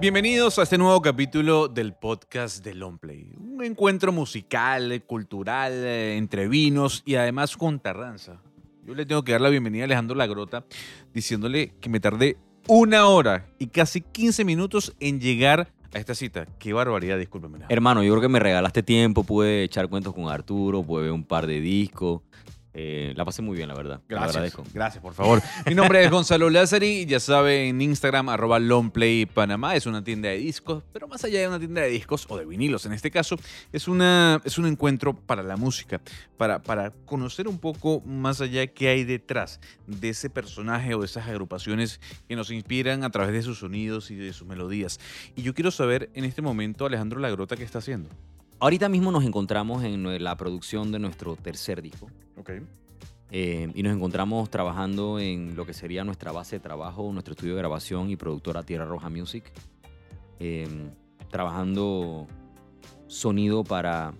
Bienvenidos a este nuevo capítulo del podcast de Longplay. Un encuentro musical, cultural, eh, entre vinos y además con tardanza. Yo le tengo que dar la bienvenida a Alejandro Lagrota diciéndole que me tardé una hora y casi 15 minutos en llegar a esta cita. Qué barbaridad, discúlpeme. Hermano, yo creo que me regalaste tiempo, pude echar cuentos con Arturo, pude ver un par de discos. Eh, la pasé muy bien, la verdad. Lo Gracias. agradezco. Gracias, por favor. Mi nombre es Gonzalo Lázari. Ya saben, en Instagram, arroba Longplay Panamá. Es una tienda de discos, pero más allá de una tienda de discos, o de vinilos en este caso, es, una, es un encuentro para la música, para, para conocer un poco más allá qué hay detrás de ese personaje o de esas agrupaciones que nos inspiran a través de sus sonidos y de sus melodías. Y yo quiero saber en este momento, Alejandro Lagrota, qué está haciendo. Ahorita mismo nos encontramos en la producción de nuestro tercer disco. Ok. eh, y nos encontramos trabajando en lo que sería nuestra base de trabajo, nuestro estudio de grabación y productora Tierra Roja Music. eh, trabajando sonido para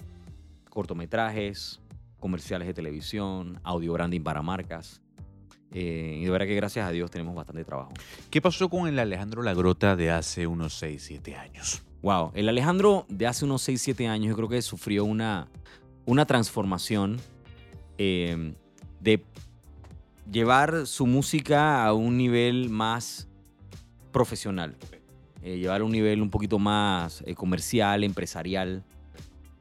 cortometrajes, comerciales de televisión, audio branding para marcas. eh, y de verdad que gracias a Dios tenemos bastante trabajo. ¿Qué pasó con el Alejandro Lagrota de hace unos 6, 7 años? Wow, el Alejandro de hace unos 6, 7 años yo creo que sufrió una, una transformación eh, de llevar su música a un nivel más profesional, eh, llevar a un nivel un poquito más eh, comercial, empresarial.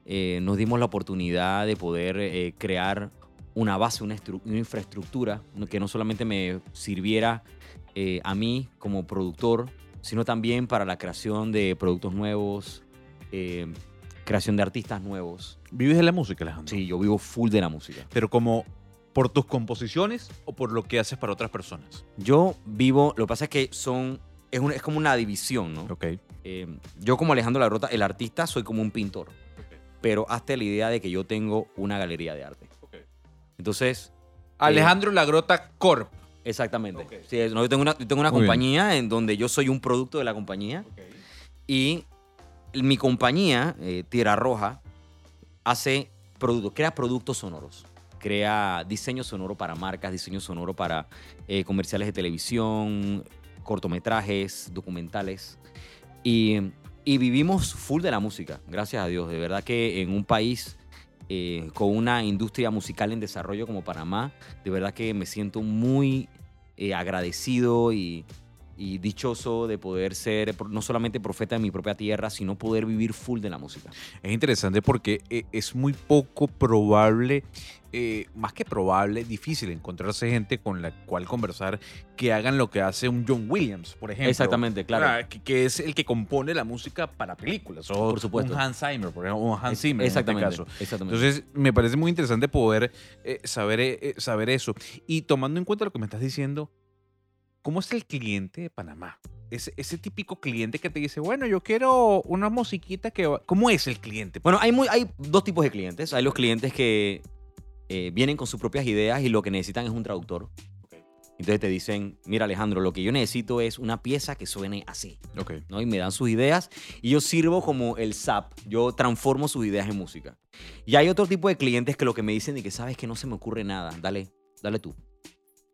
Eh, nos dimos la oportunidad de poder crear una base, una, una infraestructura que no solamente me sirviera a mí como productor, sino también para la creación de productos nuevos, eh, creación de artistas nuevos. ¿Vives de la música, Alejandro? Sí, yo vivo full de la música. Pero como por tus composiciones o por lo que haces para otras personas. Yo vivo, lo que pasa es que son, es, un- es como una división, ¿no? Ok. Eh, yo como Alejandro Lagrota, el artista, soy como un pintor, pero hazte la idea de que yo tengo una galería de arte. Entonces, Alejandro Lagrota Corp. exactamente. Sí, no, yo tengo una, yo tengo una Muy bien. compañía en donde yo soy un producto de la compañía y mi compañía, eh, Tierra Roja, hace productos, crea productos sonoros. Crea diseño sonoro para marcas, diseño sonoro para eh, comerciales de televisión, cortometrajes, documentales. Y, y vivimos full de la música, gracias a Dios. De verdad que en un país eh, con una industria musical en desarrollo como Panamá, de verdad que me siento muy eh, agradecido y, y dichoso de poder ser no solamente profeta de mi propia tierra, sino poder vivir full de la música. Es interesante porque eh, es muy poco probable, eh, más que probable, difícil encontrarse gente con la cual conversar que hagan lo que hace un John Williams, por ejemplo. Exactamente, claro. Ah, Que, que es el que compone la música para películas. O Por supuesto. Un Hans Zimmer, por ejemplo, o un Hans Zimmer exactamente, en este caso. exactamente. Entonces, me parece muy interesante poder eh, saber, eh, saber eso. Y tomando en cuenta lo que me estás diciendo, ¿cómo es el cliente de Panamá? Ese, ese típico cliente que te dice, bueno, yo quiero una musiquita que... va-". ¿Cómo es el cliente? Bueno, hay, muy, hay dos tipos de clientes. Hay los clientes que eh, vienen con sus propias ideas y lo que necesitan es un traductor. Entonces te dicen, mira Alejandro, lo que yo necesito es una pieza que suene así. Ok. ¿no? Y me dan sus ideas y yo sirvo como el SAP. Yo transformo sus ideas en música. Y hay otro tipo de clientes que lo que me dicen y que sabes que no se me ocurre nada, dale, dale tú.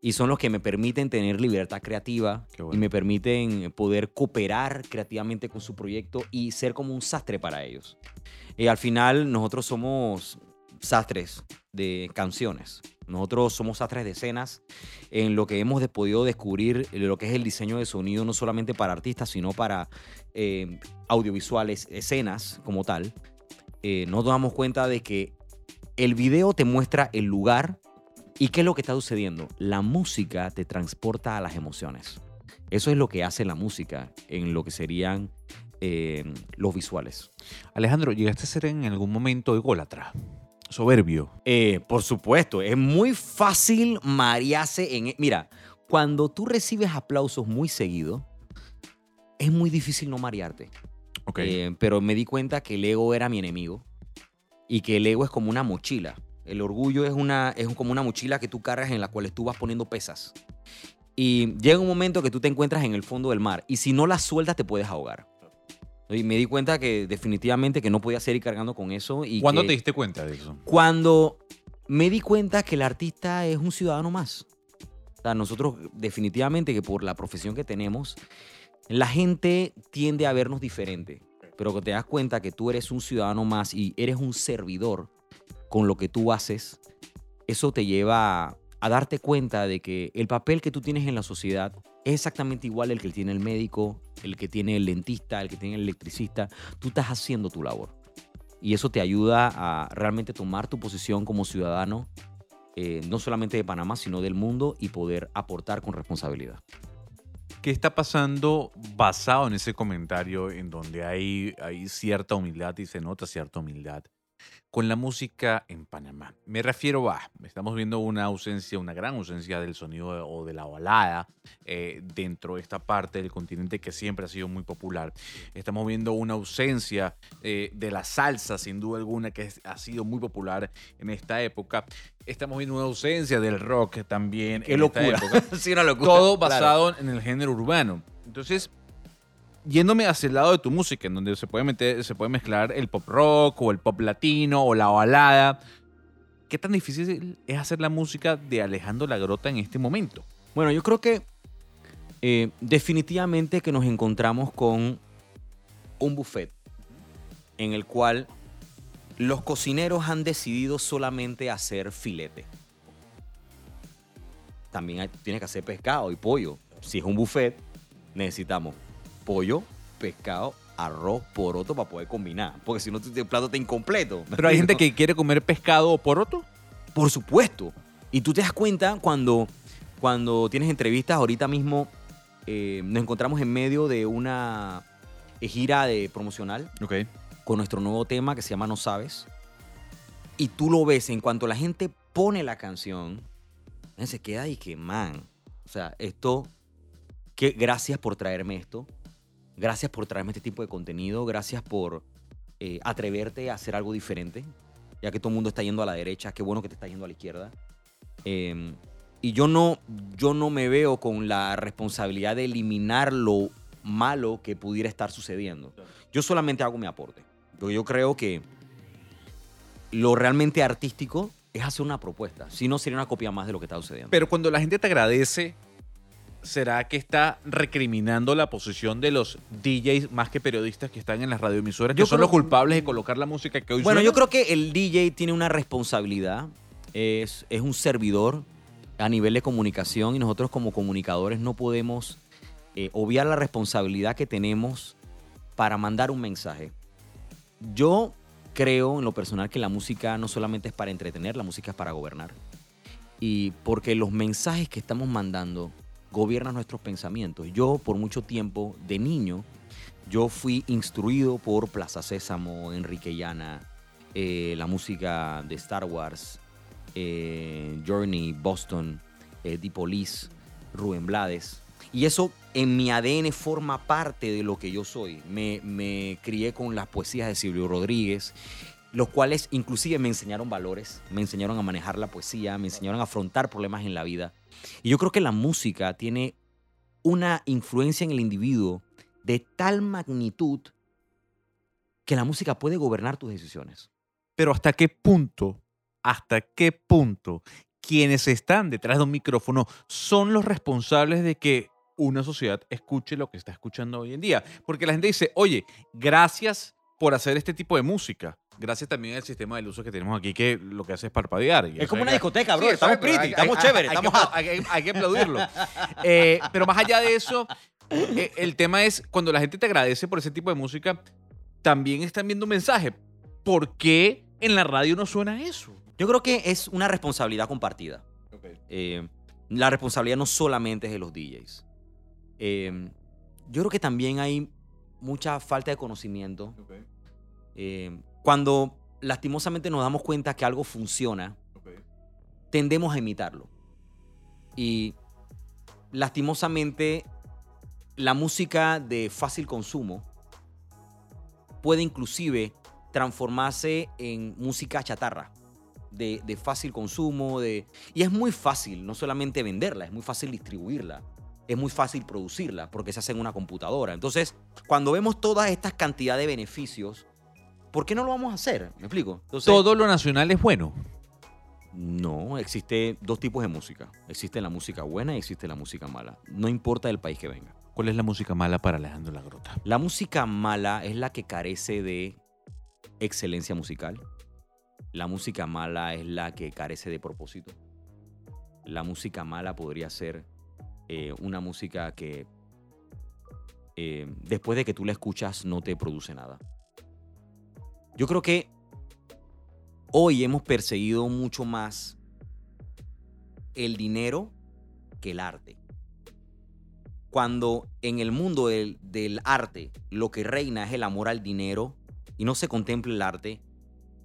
Y son los que me permiten tener libertad creativa bueno. y me permiten poder cooperar creativamente con su proyecto y ser como un sastre para ellos. Y al final nosotros somos sastres de canciones. Nosotros somos sastres de escenas en lo que hemos de- podido descubrir lo que es el diseño de sonido, no solamente para artistas, sino para eh, audiovisuales, escenas como tal. Eh, nos damos cuenta de que el video te muestra el lugar y qué es lo que está sucediendo. La música te transporta a las emociones. Eso es lo que hace la música en lo que serían eh, los visuales. Alejandro, ¿llegaste a ser en algún momento ególatra? Soberbio. Eh, por supuesto, es muy fácil marearse en... e, Mira, cuando tú recibes aplausos muy seguido, es muy difícil no marearte. Ok. Eh, pero me di cuenta que el ego era mi enemigo y que el ego es como una mochila. El orgullo es, una, es como una mochila que tú cargas en la cual tú vas poniendo pesas. Y llega un momento que tú te encuentras en el fondo del mar y si no la sueltas te puedes ahogar. Y me di cuenta que definitivamente que no podía seguir cargando con eso. Y ¿Cuándo que- te diste cuenta de eso? cuando me di cuenta que el artista es un ciudadano más. O sea, nosotros definitivamente que por la profesión que tenemos, La gente tiende a vernos diferente, pero que te das cuenta que tú eres un ciudadano más y eres un servidor con lo que tú haces, eso te lleva a, darte cuenta de que el papel que tú tienes en la sociedad es exactamente igual el que tiene el médico, el que tiene el dentista, el que tiene el electricista. Tú estás haciendo tu labor. Y eso te ayuda a realmente tomar tu posición como ciudadano, eh, no solamente de Panamá, sino del mundo y poder aportar con responsabilidad. ¿Qué está pasando basado en ese comentario en donde hay, hay cierta humildad y se nota cierta humildad con la música en Panamá? Me refiero a, estamos viendo una ausencia, una gran ausencia del sonido o de la balada eh, dentro de esta parte del continente que siempre ha sido muy popular. Estamos viendo una ausencia eh, de la salsa, sin duda alguna, que ha sido muy popular en esta época. Estamos viendo una ausencia del rock también. Qué en esta locura. época sí, una locura. todo Claro. basado en el género urbano. Entonces, yéndome hacia el lado de tu música, en donde se puede meter, se puede mezclar el pop rock o el pop latino o la balada. ¿Qué tan difícil es hacer la música de Alejandro La Grota en este momento? Bueno, yo creo que eh, definitivamente que nos encontramos con un buffet en el cual los cocineros han decidido solamente hacer filete. También hay- tiene que hacer pescado y pollo. Si es un buffet, necesitamos pollo, pescado, arroz, poroto para poder combinar. Porque si no, tu- el plato está incompleto. ¿me Pero hay gente que quiere comer pescado o poroto. Por supuesto. Y tú te das cuenta cuando, cuando tienes entrevistas, ahorita mismo eh, nos encontramos en medio de una gira de promocional con nuestro nuevo tema que se llama No Sabes. Y tú lo ves, en cuanto la gente pone la canción, se queda y que, man, o sea, esto, que gracias por traerme esto, gracias por traerme este tipo de contenido, gracias por eh, atreverte a hacer algo diferente, ya que todo el mundo está yendo a la derecha, qué bueno que te está yendo a la izquierda. Eh, y yo no, yo no me veo con la responsabilidad de eliminar lo malo que pudiera estar sucediendo. Yo solamente hago mi aporte. Porque yo creo que lo realmente artístico es hacer una propuesta. Si no, sería una copia más de lo que está sucediendo. Pero cuando la gente te agradece, ¿será que está recriminando la posición de los DJs más que periodistas que están en las radioemisoras, que Yo son creo- los culpables de colocar la música que hoy Bueno, suena? yo creo que el DJ tiene una responsabilidad. Es, es un servidor a nivel de comunicación y nosotros como comunicadores no podemos eh, obviar la responsabilidad que tenemos para mandar un mensaje. Yo creo en lo personal que la música no solamente es para entretener, la música es para gobernar. Y porque los mensajes que estamos mandando gobiernan nuestros pensamientos. Yo por mucho tiempo de niño, yo fui instruido por Plaza Sésamo, Enrique Llana, eh, la música de Star Wars, eh, Journey, Boston, eh, Police, Rubén Blades. Y eso en mi ADN forma parte de lo que yo soy. Me, me crié con las poesías de Silvio Rodríguez, los cuales inclusive me enseñaron valores, me enseñaron a manejar la poesía, me enseñaron a afrontar problemas en la vida. Y yo creo que la música tiene una influencia en el individuo de tal magnitud que la música puede gobernar tus decisiones. Pero ¿hasta qué punto, hasta qué punto quienes están detrás de un micrófono son los responsables de que una sociedad escuche lo que está escuchando hoy en día? Porque la gente dice, oye, gracias por hacer este tipo de música. Gracias también al sistema de luces que tenemos aquí, que lo que hace es parpadear. Y Es como una que- discoteca, bro. Sí, estamos pretty, hay- estamos hay- chéveres, hay que estamos apla- hay, que aplaudirlo. Eh, pero más allá de eso, eh, el tema es cuando la gente te agradece por ese tipo de música, también están viendo un mensaje. ¿Por qué en la radio no suena eso? Yo creo que es una responsabilidad compartida. Eh, la responsabilidad no solamente es de los DJs. Yo creo que también hay mucha falta de conocimiento. Eh, cuando lastimosamente nos damos cuenta que algo funciona, tendemos a imitarlo. Y lastimosamente la música de fácil consumo puede inclusive transformarse en música chatarra, de, de fácil consumo, de, y es muy fácil no solamente venderla, es muy fácil distribuirla, es muy fácil producirla porque se hace en una computadora. Entonces, cuando vemos todas estas cantidades de beneficios, ¿por qué no lo vamos a hacer? ¿Me explico? Entonces, Todo lo nacional es bueno. no, existe dos tipos de música. Existe la música buena y existe la música mala. No importa el país que venga. ¿Cuál es la música mala para Alejandro La Grota? La música mala es la que carece de excelencia musical. La música mala es la que carece de propósito. La música mala podría ser eh, una música que eh, después de que tú la escuchas no te produce nada. Yo creo que hoy hemos perseguido mucho más el dinero que el arte. Cuando en el mundo del, arte lo que reina es el amor al dinero y no se contempla el arte,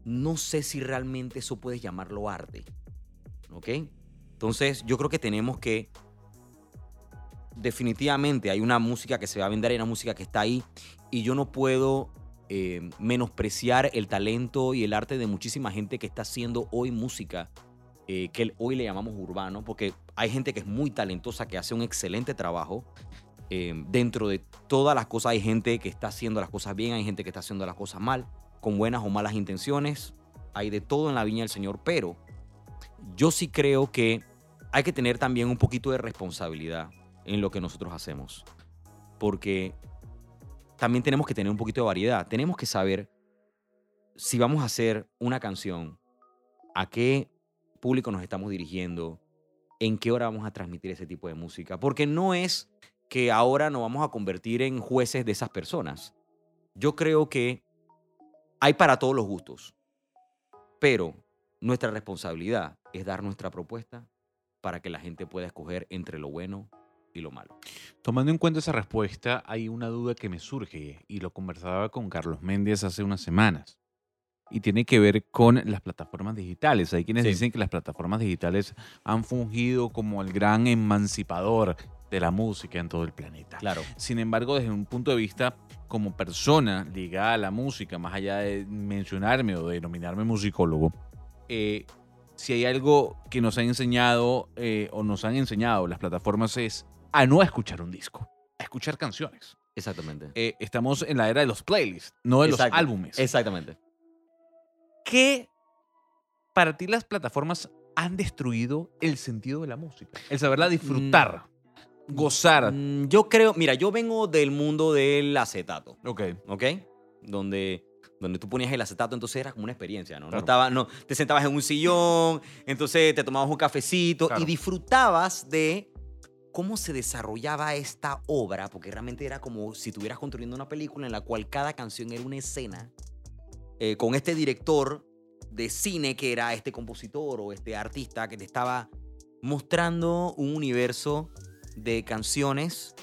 no sé si realmente eso puedes llamarlo arte. ¿Ok? Entonces yo creo que tenemos que definitivamente hay una música que se va a vender, hay una música que está ahí y yo no puedo eh, menospreciar el talento y el arte de muchísima gente que está haciendo hoy música eh, que hoy le llamamos urbano, porque hay gente que es muy talentosa, que hace un excelente trabajo. Eh, dentro de todas las cosas hay gente que está haciendo las cosas bien, hay gente que está haciendo las cosas mal, con buenas o malas intenciones. Hay de todo en la viña del Señor, pero yo sí creo que hay que tener también un poquito de responsabilidad en lo que nosotros hacemos. Porque también tenemos que tener un poquito de variedad. Tenemos que saber si vamos a hacer una canción, a qué público nos estamos dirigiendo, en qué hora vamos a transmitir ese tipo de música. Porque no es que ahora nos vamos a convertir en jueces de esas personas. Yo creo que hay para todos los gustos, pero nuestra responsabilidad es dar nuestra propuesta para que la gente pueda escoger entre lo bueno y lo malo. Tomando en cuenta esa respuesta, hay una duda que me surge y lo conversaba con Carlos Méndez hace unas semanas y tiene que ver con las plataformas digitales. Hay quienes dicen que las plataformas digitales han fungido como el gran emancipador de la música en todo el planeta. Claro. Sin embargo, desde un punto de vista como persona ligada a la música, más allá de mencionarme o denominarme musicólogo, eh, si hay algo que nos han enseñado eh, o nos han enseñado las plataformas es a no escuchar un disco, a escuchar canciones. Exactamente. Eh, estamos en la era de los playlists, no de los álbumes. Exactamente. ¿Qué para ti las plataformas han destruido el sentido de la música? El saberla disfrutar, Mm, gozar. mm, Yo creo, mira, yo vengo del mundo del acetato, Ok. ¿ok? Donde, donde tú ponías el acetato, entonces era como una experiencia, ¿no? No estaba, no, te sentabas en un sillón, entonces te tomabas un cafecito Claro. y disfrutabas de cómo se desarrollaba esta obra, porque realmente era como si estuvieras construyendo una película en la cual cada canción era una escena eh, con este director de cine que era este compositor o este artista que te estaba mostrando un universo de canciones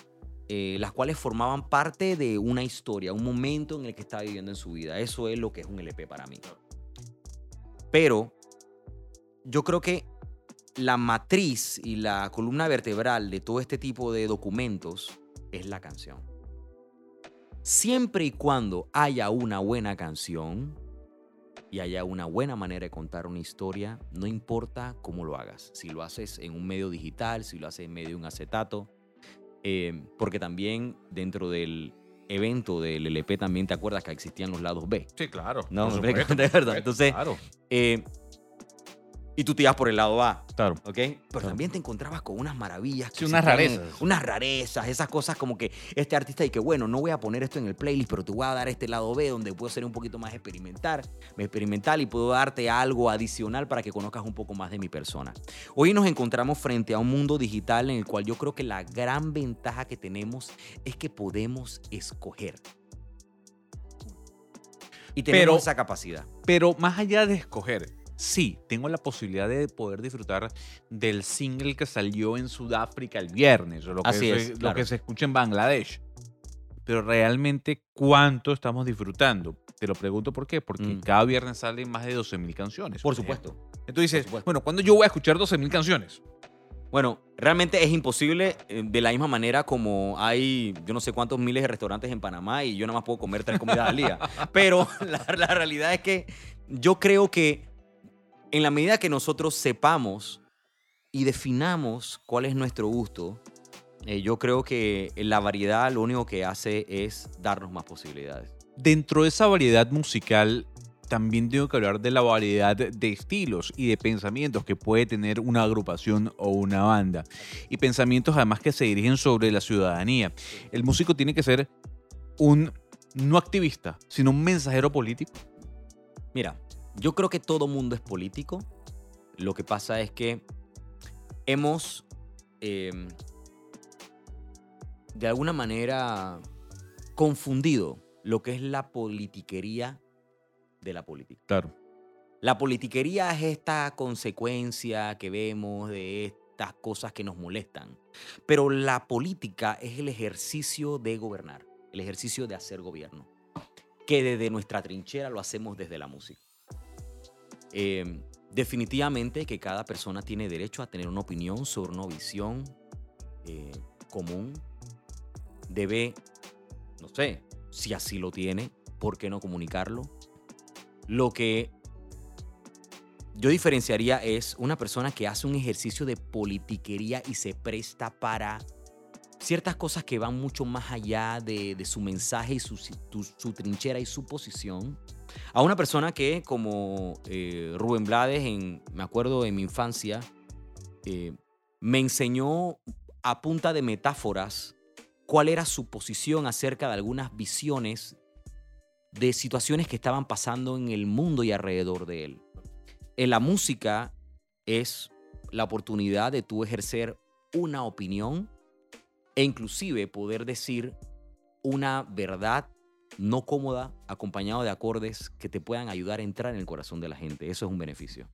eh, las cuales formaban parte de una historia, un momento en el que estaba viviendo en su vida. Eso es lo que es un LP para mí. Pero yo creo que la matriz y la columna vertebral de todo este tipo de documentos es la canción. Siempre y cuando haya una buena canción y haya una buena manera de contar una historia, no importa cómo lo hagas. Si lo haces en un medio digital, si lo haces en medio de un acetato, eh, porque también dentro del evento del LP también te acuerdas que existían los lados B. Sí, claro. No, supuesto, de verdad. Entonces, claro, Eh, y tú te ibas por el lado A, claro. ¿ok? Pero Claro. también te encontrabas con unas maravillas. que Sí, unas rarezas. Unas rarezas, esas cosas como que este artista y que bueno, no voy a poner esto en el playlist, pero te voy a dar este lado B donde puedo ser un poquito más experimental, experimental y puedo darte algo adicional para que conozcas un poco más de mi persona. Hoy nos encontramos frente a un mundo digital en el cual yo creo que la gran ventaja que tenemos es que podemos escoger. Y tenemos Pero- esa capacidad. Pero más allá de escoger, sí, tengo la posibilidad de poder disfrutar del single que salió en Sudáfrica el viernes, o lo que, Así se, es, lo claro. que se escucha en Bangladesh. Pero realmente, ¿cuánto estamos disfrutando? Te lo pregunto por qué. Porque Mm. cada viernes salen más de 12.000 canciones. Por ejemplo. supuesto. Entonces dices, supuesto. bueno, ¿cuándo yo voy a escuchar 12.000 canciones? Bueno, realmente es imposible eh, de la misma manera como hay yo no sé cuántos miles de restaurantes en Panamá y yo nada más puedo comer tres comidas al día. Pero la, la realidad es que yo creo que en la medida que nosotros sepamos y definamos cuál es nuestro gusto, eh, yo creo que la variedad lo único que hace es darnos más posibilidades. Dentro de esa variedad musical, también tengo que hablar de la variedad de estilos y de pensamientos que puede tener una agrupación o una banda. Y pensamientos además que se dirigen sobre la ciudadanía. El músico tiene que ser un no activista, sino un mensajero político. Mira, yo creo que todo mundo es político. Lo que pasa es que hemos, em, de alguna manera, confundido lo que es la politiquería de la política. Claro. La politiquería es esta consecuencia que vemos de estas cosas que nos molestan. Pero la política es el ejercicio de gobernar, el ejercicio de hacer gobierno, que desde nuestra trinchera lo hacemos desde la música. Eh, definitivamente que cada persona tiene derecho a tener una opinión sobre una visión eh, común. Debe, no sé, si así lo tiene, ¿por qué no comunicarlo? Lo que yo diferenciaría es una persona que hace un ejercicio de politiquería y se presta para ciertas cosas que van mucho más allá de, su mensaje y su, trinchera y su posición. A una persona que, como eh, Rubén Blades, en, me acuerdo en mi infancia, eh, me enseñó a punta de metáforas cuál era su posición acerca de algunas visiones de situaciones que estaban pasando en el mundo y alrededor de él. En la música es la oportunidad de tú ejercer una opinión e inclusive poder decir una verdad no cómoda acompañado de acordes que te puedan ayudar a entrar en el corazón de la gente. Eso es un beneficio.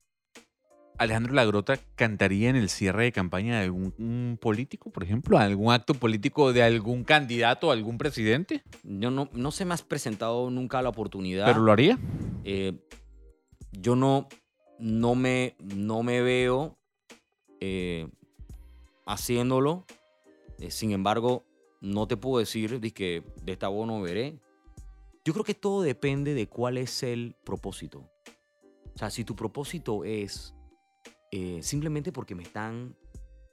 Alejandro Lagrota cantaría en el cierre de campaña de algún político, por ejemplo, algún acto político de algún candidato, algún presidente. Yo no, no se me has presentado nunca la oportunidad. ¿Pero lo haría? Eh, yo no, no, me, no me veo eh, haciéndolo. Eh, sin embargo, no te puedo decir de que de esta voz no veré. Yo creo que todo depende de cuál es el propósito. O sea, si tu propósito es eh, simplemente porque me están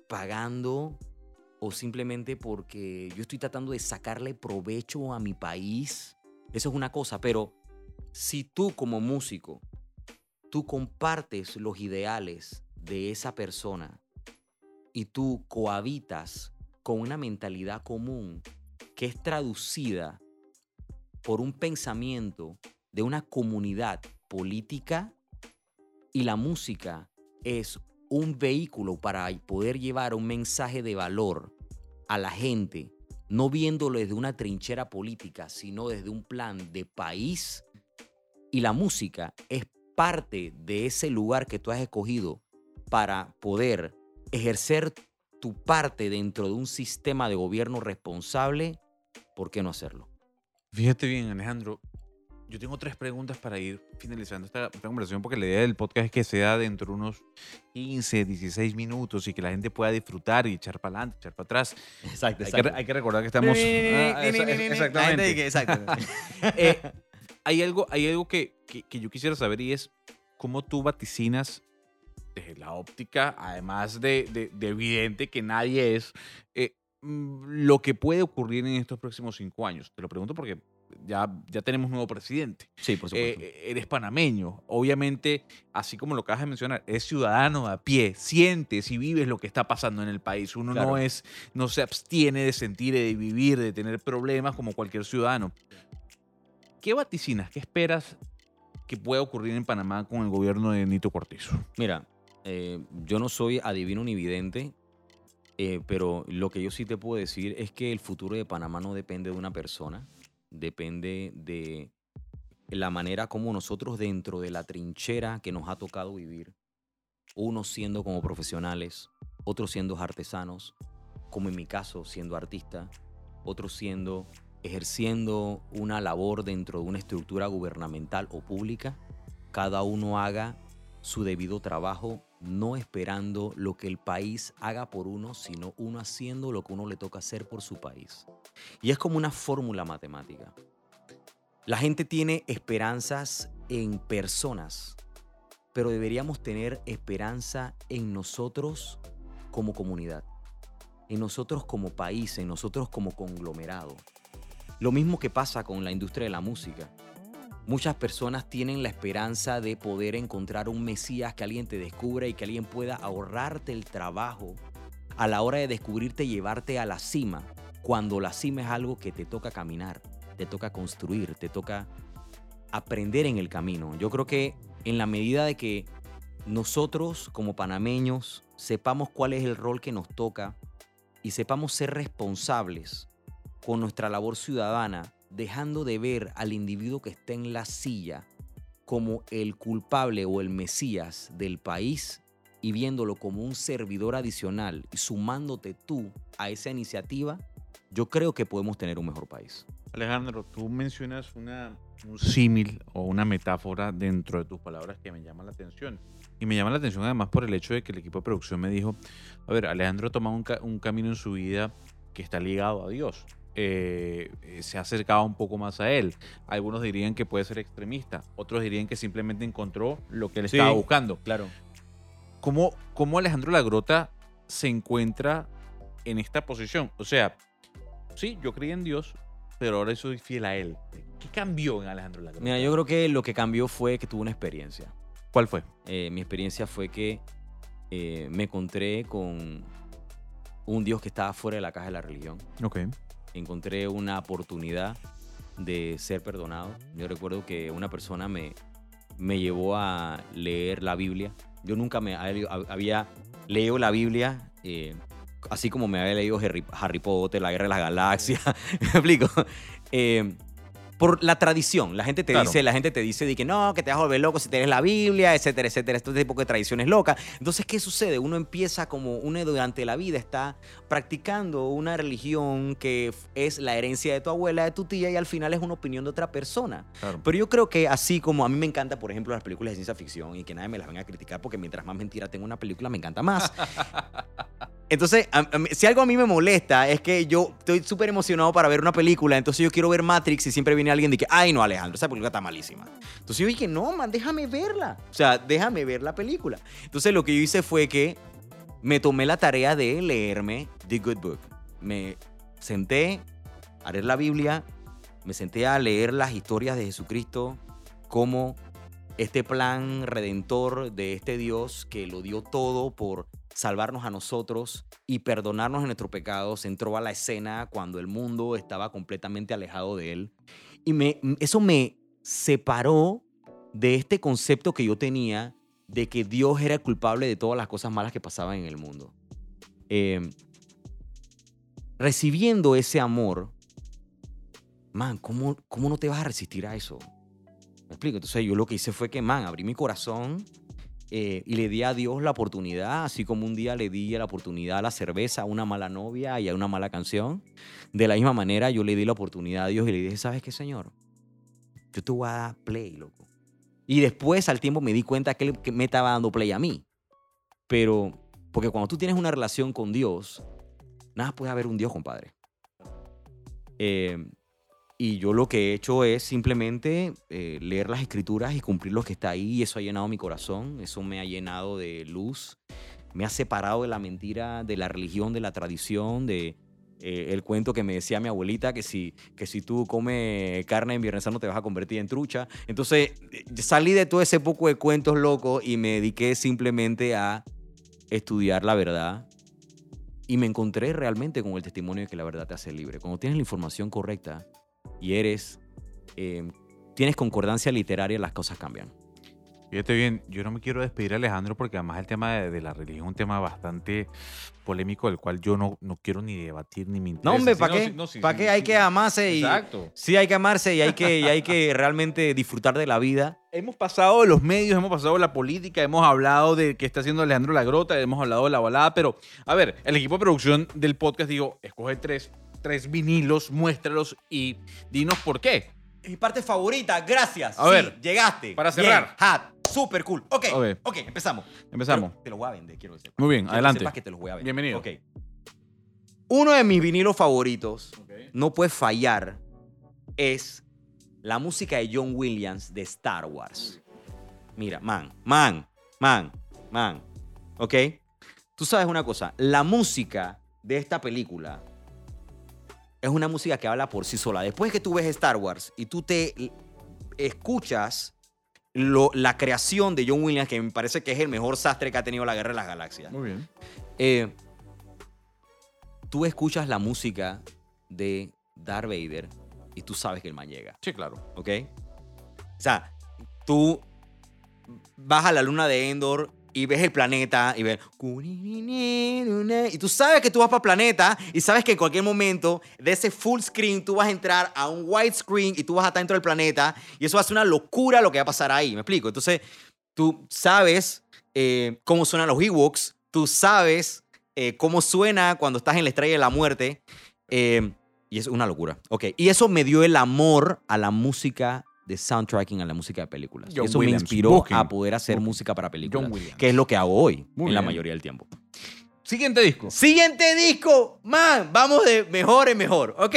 pagando o simplemente porque yo estoy tratando de sacarle provecho a mi país, eso es una cosa, pero si tú como músico, tú compartes los ideales de esa persona y tú cohabitas con una mentalidad común que es traducida por un pensamiento de una comunidad política y la música es un vehículo para poder llevar un mensaje de valor a la gente, no viéndolo desde una trinchera política, sino desde un plan de país. Y la música es parte de ese lugar que tú has escogido para poder ejercer tu parte dentro de un sistema de gobierno responsable, ¿por qué no hacerlo? Fíjate bien, Alejandro, yo tengo tres preguntas para ir finalizando esta, conversación porque la idea del podcast es que sea dentro de unos 15, 16 minutos y que la gente pueda disfrutar y echar para adelante, echar para atrás. Exacto, hay, Que, hay que recordar que estamos... Ah, exactamente. Exacto. eh, hay algo, hay algo que, que, que, yo quisiera saber y es cómo tú vaticinas desde la óptica, además de, de, de evidente que nadie es, eh, lo que puede ocurrir en estos próximos cinco años. Te lo pregunto porque ya, ya tenemos nuevo presidente. Sí, por supuesto. Eh, eres panameño. Obviamente, así como lo acabas de mencionar, eres ciudadano a pie, sientes y vives lo que está pasando en el país. Uno claro. no, es, no se abstiene de sentir, de vivir, de tener problemas como cualquier ciudadano. ¿Qué vaticinas, qué esperas que pueda ocurrir en Panamá con el gobierno de Nito Cortizo? Mira, eh, yo no soy adivino ni vidente, eh, pero lo que yo sí te puedo decir es que el futuro de Panamá no depende de una persona, depende de la manera como nosotros dentro de la trinchera que nos ha tocado vivir, unos siendo como profesionales, otros siendo artesanos, como en mi caso siendo artista, otros siendo ejerciendo una labor dentro de una estructura gubernamental o pública, cada uno haga su debido trabajo, no esperando lo que el país haga por uno, sino uno haciendo lo que uno le toca hacer por su país. Y es como una fórmula matemática. La gente tiene esperanzas en personas, pero deberíamos tener esperanza en nosotros como comunidad, en nosotros como país, en nosotros como conglomerado. Lo mismo que pasa con la industria de la música. Muchas personas tienen la esperanza de poder encontrar un Mesías que alguien te descubra y que alguien pueda ahorrarte el trabajo a la hora de descubrirte y llevarte a la cima, cuando la cima es algo que te toca caminar, te toca construir, te toca aprender en el camino. Yo creo que en la medida de que nosotros como panameños sepamos cuál es el rol que nos toca y sepamos ser responsables con nuestra labor ciudadana, dejando de ver al individuo que está en la silla como el culpable o el mesías del país y viéndolo como un servidor adicional y sumándote tú a esa iniciativa, yo creo que podemos tener un mejor país. Alejandro, tú mencionas una, un símil o una metáfora dentro de tus palabras que me llama la atención. Y me llama la atención además por el hecho de que el equipo de producción me dijo, a ver, Alejandro ha tomado un, un camino en su vida que está ligado a Dios. Eh, eh, se ha acercado un poco más a él. Algunos dirían que puede ser extremista, otros dirían que simplemente encontró lo que él Sí. estaba buscando. Claro. ¿Cómo, ¿Cómo Alejandro Lagrota se encuentra en esta posición? O sea, sí, yo creí en Dios, pero ahora soy fiel a Él. ¿Qué cambió en Alejandro Lagrota? Mira, yo creo que lo que cambió fue que tuve una experiencia. ¿Cuál fue? Eh, mi experiencia fue que eh, me encontré con un Dios que estaba fuera de la caja de la religión. Ok. Encontré una oportunidad de ser perdonado. Yo recuerdo que una persona me, me llevó a leer la Biblia. Yo nunca me había leído la Biblia, eh, así como me había leído Harry, Harry Potter, La Guerra de las Galaxias. ¿Me explico? Eh, por la tradición. La gente te Claro. dice, la gente te dice de que no, que te vas a volver loco si te lees la Biblia, etcétera, etcétera. Este tipo de tradiciones locas. Entonces, ¿qué sucede? Uno empieza como uno durante la vida está practicando una religión que es la herencia de tu abuela, de tu tía, y al final es una opinión de otra persona. Claro. Pero yo creo que así como a mí me encanta, por ejemplo, las películas de ciencia ficción y que nadie me las venga a criticar porque mientras más mentira tengo una película, me encanta más. Entonces, a- a si algo a mí me molesta es que yo estoy súper emocionado para ver una película, entonces yo quiero ver Matrix y siempre viene alguien de que, ay no, Alejandro, esa película está malísima. Entonces yo dije, no, man, déjame verla. O sea, déjame ver la película. Entonces lo que yo hice fue que me tomé la tarea de leerme The Good Book. Me senté a leer la Biblia, me senté a leer las historias de Jesucristo, cómo este plan redentor de este Dios que lo dio todo por salvarnos a nosotros y perdonarnos de nuestros pecados entró a la escena cuando el mundo estaba completamente alejado de él. Y eso me separó de este concepto que yo tenía de que Dios era el culpable de todas las cosas malas que pasaban en el mundo. Eh, recibiendo ese amor, man, ¿cómo, ¿cómo no te vas a resistir a eso? ¿Me explico? Entonces yo lo que hice fue que, man, abrí mi corazón eh, y le di a Dios la oportunidad, así como un día le di la oportunidad a la cerveza, a una mala novia y a una mala canción. De la misma manera yo le di la oportunidad a Dios y le dije, ¿sabes qué, Señor? Yo te voy a dar play, loco. Y después al tiempo me di cuenta que él me estaba dando play a mí. Pero, porque cuando tú tienes una relación con Dios, nada puede haber un Dios, compadre. Eh, y yo lo que he hecho es simplemente eh, leer las escrituras y cumplir lo que está ahí. Y eso ha llenado mi corazón, eso me ha llenado de luz, me ha separado de la mentira, de la religión, de la tradición, de eh, el cuento que me decía mi abuelita, que si, que si tú comes carne en Viernes Santo te vas a convertir en trucha. Entonces eh, salí de todo ese poco de cuentos locos y me dediqué simplemente a estudiar la verdad. Y me encontré realmente con el testimonio de que la verdad te hace libre. Cuando tienes la información correcta, y eres, eh, tienes concordancia literaria, las cosas cambian. Fíjate bien, yo no me quiero despedir, Alejandro, porque además el tema de, de la religión es un tema bastante polémico, del cual yo no, no quiero ni debatir ni me interesa. No, hombre, Sí, ¿para qué? sí, no, sí, ¿Para sí, qué? Hay sí. que amarse y... Exacto. Sí, hay que amarse y hay que, y hay que realmente disfrutar de la vida. Hemos pasado de los medios, hemos pasado de la política, hemos hablado de qué está haciendo Alejandro Lagrota, hemos hablado de la balada, pero a ver, el equipo de producción del podcast dijo, escoge tres, tres vinilos, muéstralos y dinos por qué. Mi parte favorita, gracias. A ver, llegaste. para Bien, cerrar. hat, super cool. Ok, ok, empezamos. Empezamos. Pero te los voy a vender, quiero decir. Muy bien, Quiero que adelante. sepas que te los voy a vender. Bienvenido. Ok. Uno de mis vinilos favoritos, no puede fallar, es la música de John Williams de Star Wars. Mira, man, man, man, man. ¿Ok? Tú sabes una cosa, la música de esta película es una música que habla por sí sola. Después que tú ves Star Wars y tú te escuchas lo- la creación de John Williams, que me parece que es el mejor sastre que ha tenido la Guerra de las Galaxias, Muy bien. eh, tú escuchas la música de Darth Vader y tú sabes que el man llega. Sí, claro. ¿ok? O sea, tú vas a la luna de Endor y ves el planeta y ves... Y tú sabes que tú vas para planeta y sabes que en cualquier momento de ese full screen tú vas a entrar a un widescreen y tú vas a estar dentro del planeta y eso va a ser una locura lo que va a pasar ahí, ¿me explico? Entonces, tú sabes eh, cómo suenan los Ewoks, tú sabes eh, cómo suena cuando estás en la estrella de la muerte. eh, y es una locura. Ok. Y eso me dio el amor a la música de soundtracking, a la música de películas. John eso Williams. me inspiró a poder hacer música para películas. Que es lo que hago hoy, Muy en la mayoría del tiempo. Siguiente disco. Siguiente disco. Man, vamos de mejor en mejor. Ok.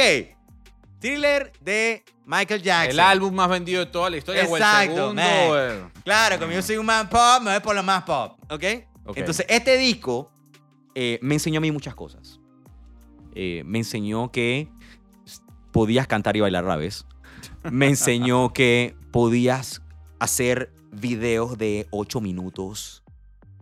Thriller de Michael Jackson. El álbum más vendido de toda la historia. o el Exacto, segundo, man. o el- Claro, como yo soy un man pop, me voy por lo más pop. ¿Ok? Entonces, este disco eh, me enseñó a mí muchas cosas. Eh, me enseñó que podías cantar y bailar a la vez. Me enseñó que podías hacer videos de 8 minutos.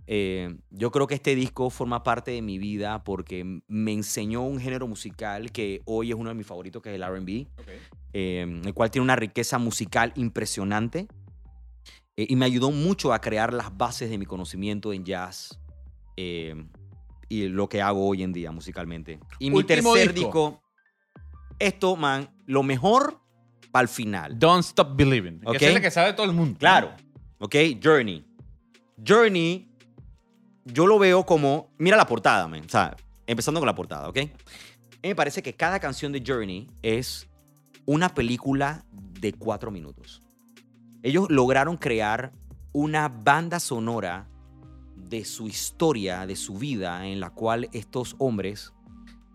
Eh, yo creo que este disco forma parte de mi vida porque me enseñó un género musical que hoy es uno de mis favoritos, que es el RB eh, el cual tiene una riqueza musical impresionante eh, y me ayudó mucho a crear las bases de mi conocimiento en jazz y lo que hago hoy en día musicalmente. Y mi tercer disco. disco, esto, man, lo mejor para el final. Don't Stop Believing. Que Ok. esa es la que sabe todo el mundo. Claro, ¿ok? Journey. Journey, yo lo veo como, mira la portada, man. O sea, empezando con la portada, ¿ok? Me parece que cada canción de Journey es una película de cuatro minutos. Ellos lograron crear una banda sonora de su historia, de su vida, en la cual estos hombres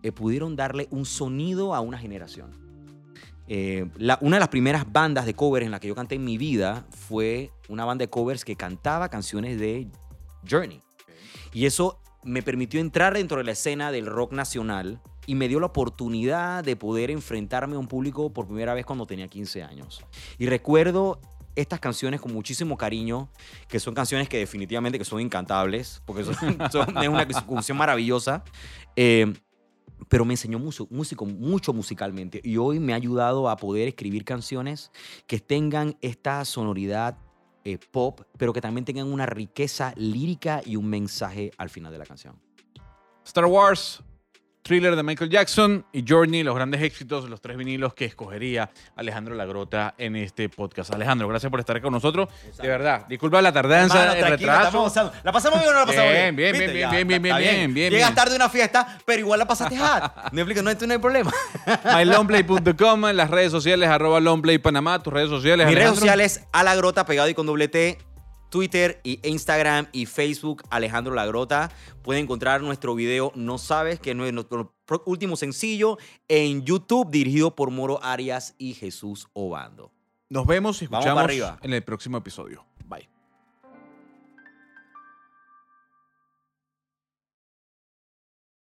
eh, pudieron darle un sonido a una generación. Eh, la- una de las primeras bandas de covers en la que yo canté en mi vida fue una banda de covers que cantaba canciones de Journey. Y eso me permitió entrar dentro de la escena del rock nacional y me dio la oportunidad de poder enfrentarme a un público por primera vez cuando tenía 15 años. Y recuerdo estas canciones con muchísimo cariño, que son canciones que definitivamente que son incantables, porque son, son- es una ejecución maravillosa. Eh, pero me enseñó mucho, mucho musicalmente y hoy me ha ayudado a poder escribir canciones que tengan esta sonoridad eh, pop, pero que también tengan una riqueza lírica y un mensaje al final de la canción. Star Wars, Thriller de Michael Jackson y Journey, los grandes éxitos, los tres vinilos que escogería Alejandro Lagrota en este podcast. Alejandro, gracias por estar con nosotros. De verdad, disculpa la tardanza, Hermano, el retraso. ¿La pasamos bien o no la pasamos Bien, bien? bien, bien, bien, bien, bien, bien, bien, Llegas tarde a una fiesta, pero igual la pasaste hot. Me explico, no, no hay problema. mylongplay.com, en las redes sociales, arroba longplaypanamá, tus redes sociales. Mis redes sociales, a la grota pegado y con doble T. Twitter y Instagram y Facebook Alejandro Lagrota. Pueden encontrar nuestro video No Sabes, que es nuestro último sencillo en YouTube dirigido por Moro Arias y Jesús Obando. Nos vemos y Vamos escuchamos para arriba. en el próximo episodio.